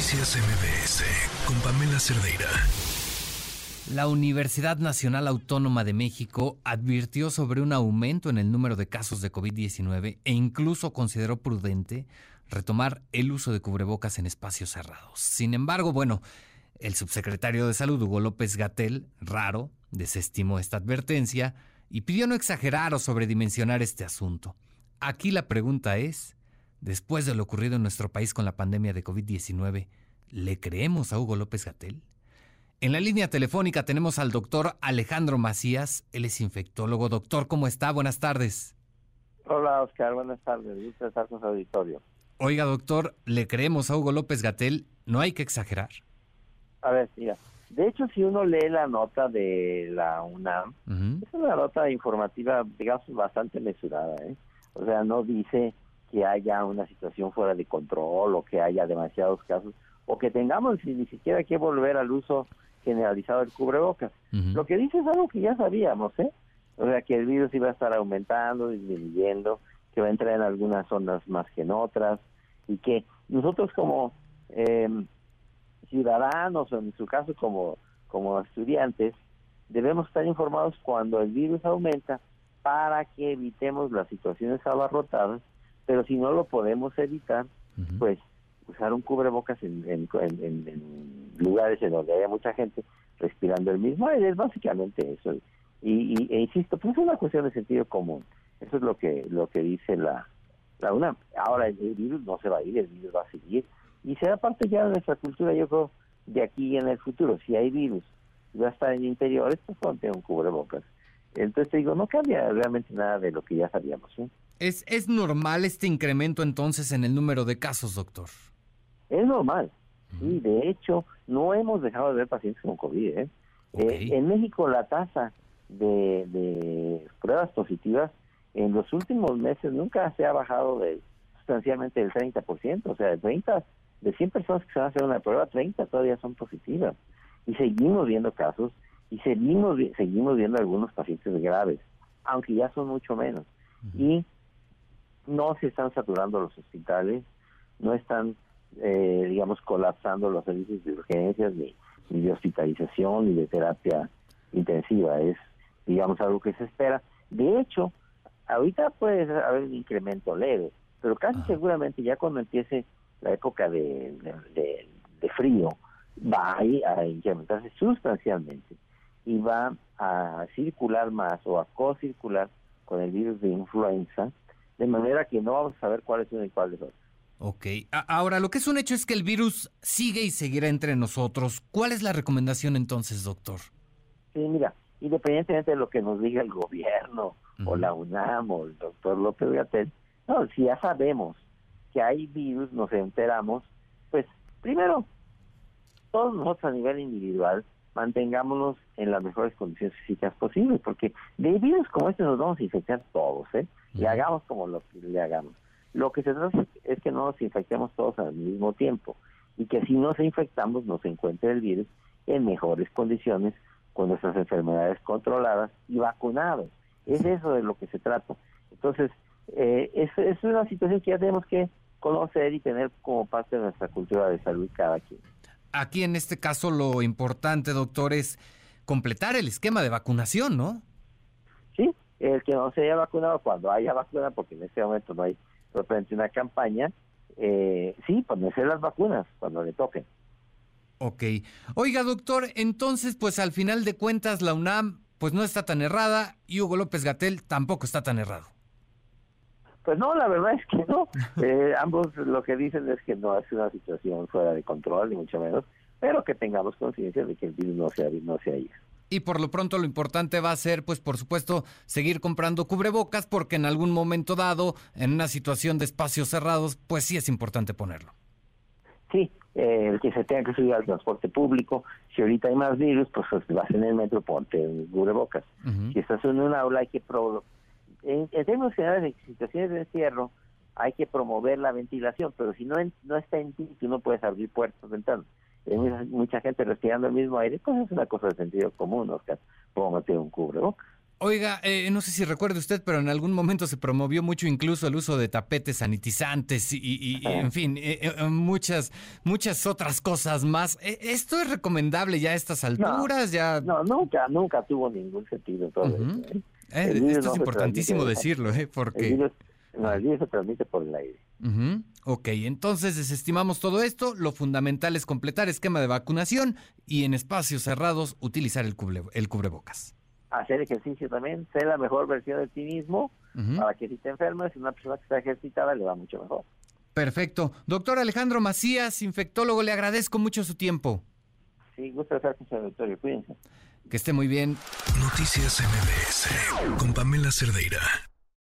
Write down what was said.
Noticias MBS con Pamela Cerdeira. La Universidad Nacional Autónoma de México advirtió sobre un aumento en el número de casos de COVID-19 e incluso consideró prudente retomar el uso de cubrebocas en espacios cerrados. Sin embargo, bueno, el subsecretario de Salud, Hugo López Gatel, raro, desestimó esta advertencia y pidió no exagerar o sobredimensionar este asunto. Aquí la pregunta es, después de lo ocurrido en nuestro país con la pandemia de COVID-19, ¿le creemos a Hugo López Gatel? En la línea telefónica tenemos al doctor Alejandro Macías, él es infectólogo. Doctor, ¿cómo está? Buenas tardes. Hola, Oscar, buenas tardes. Gusto estar con su auditorio. Oiga, doctor, ¿le creemos a Hugo López Gatel? No hay que exagerar. A ver, mira, de hecho, si uno lee la nota de la UNAM, es una nota informativa, digamos, bastante mesurada, ¿eh? O sea, no dice que haya una situación fuera de control o que haya demasiados casos o que tengamos ni siquiera que volver al uso generalizado del cubrebocas. Lo que dice es algo que ya sabíamos, ¿eh? O sea, que el virus iba a estar aumentando, disminuyendo, que va a entrar en algunas zonas más que en otras, y que nosotros como eh, ciudadanos, o en su caso como, como estudiantes, debemos estar informados cuando el virus aumenta para que evitemos las situaciones abarrotadas, pero si no lo podemos evitar, pues usar un cubrebocas en, en, lugares en donde haya mucha gente respirando el mismo aire, es básicamente eso. Y, e insisto, pues es una cuestión de sentido común. Eso es lo que lo que dice la, la UNAM. Ahora el virus no se va a ir, el virus va a seguir y será parte ya de nuestra cultura, yo creo, de aquí en el futuro. Si hay virus y va a estar en interiores, pues ponte un cubrebocas. Entonces te digo, no cambia realmente nada de lo que ya sabíamos. ¿Es, ¿Es normal este incremento entonces en el número de casos, doctor? Es normal. Sí, de hecho, no hemos dejado de ver pacientes con COVID. ¿eh? Eh, en México la tasa de, de pruebas positivas en los últimos meses nunca se ha bajado de sustancialmente del 30%, o sea, de 30 de 100 personas que se van a hacer una prueba, 30 todavía son positivas. Y seguimos viendo casos y seguimos seguimos viendo algunos pacientes graves, aunque ya son mucho menos. Y no se están saturando los hospitales, no están, eh, digamos, colapsando los servicios de urgencias, ni, ni de hospitalización, ni de terapia intensiva. Es, digamos, algo que se espera. De hecho, ahorita puede haber un incremento leve, pero casi seguramente ya cuando empiece la época de, de, frío, va a, incrementarse sustancialmente y va a circular más o a co-circular con el virus de influenza, de manera que no vamos a saber cuál es uno y cuál es otro. Ok, ahora lo que es un hecho es que el virus sigue y seguirá entre nosotros. ¿Cuál es la recomendación entonces, doctor? Sí, mira, independientemente de lo que nos diga el gobierno o la UNAM o el doctor López Gatel, no, si ya sabemos que hay virus, nos enteramos, pues primero, todos nosotros a nivel individual mantengámonos en las mejores condiciones físicas posibles, porque de virus como este nos vamos a infectar todos, ¿eh? Y hagamos como lo que le hagamos. Lo que se trata es que no nos infectemos todos al mismo tiempo y que si nos infectamos nos encuentre el virus en mejores condiciones con nuestras enfermedades controladas y vacunados. Es eso de lo que se trata. Entonces, eh, es, es una situación que ya tenemos que conocer y tener como parte de nuestra cultura de salud cada quien. Aquí en este caso lo importante, doctor, es completar el esquema de vacunación, ¿no? Sí, el que no se haya vacunado cuando haya vacuna, porque en este momento no hay propiamente una campaña, eh, sí, ponerse las vacunas cuando le toquen. Ok. Oiga, doctor, entonces, pues al final de cuentas la UNAM pues no está tan errada y Hugo López Gatel tampoco está tan errado. Pues no, la verdad es que no. Eh, ambos lo que dicen es que no es una situación fuera de control, ni mucho menos, pero que tengamos conciencia de que el virus no se, no se ido. Y por lo pronto lo importante va a ser, pues por supuesto, seguir comprando cubrebocas porque en algún momento dado, en una situación de espacios cerrados, pues sí es importante ponerlo. Sí, eh, el que se tenga que subir al transporte público, si ahorita hay más virus, pues, pues vas en el metro, ponte cubrebocas. Si estás en un aula hay que pro en, términos generales de situaciones de encierro hay que promover la ventilación, pero si no, no está en ti, tú no puedes abrir puertas, ventanas. Hay mucha, gente respirando el mismo aire, pues es una cosa de sentido común, Oscar. Meter un cubrebocas. Oiga, eh, no sé si recuerde usted, pero en algún momento se promovió mucho incluso el uso de tapetes sanitizantes y, en fin, eh, eh, muchas muchas otras cosas más. ¿Esto es recomendable ya a estas alturas? No, ya no nunca, nunca tuvo ningún sentido todo esto es importantísimo decirlo, ¿eh? Porque... El virus, no, el virus se transmite por el aire. Ok, entonces desestimamos todo esto. Lo fundamental es completar esquema de vacunación y en espacios cerrados utilizar el, el cubrebocas hacer ejercicio también, ser la mejor versión de ti mismo, para que si te enfermas, una persona que está ejercitada le va mucho mejor. Perfecto. Doctor Alejandro Macías, infectólogo, le agradezco mucho su tiempo. Sí, gusto estar con su auditorio. Cuídense. Que esté muy bien. Noticias MBS con Pamela Cerdeira.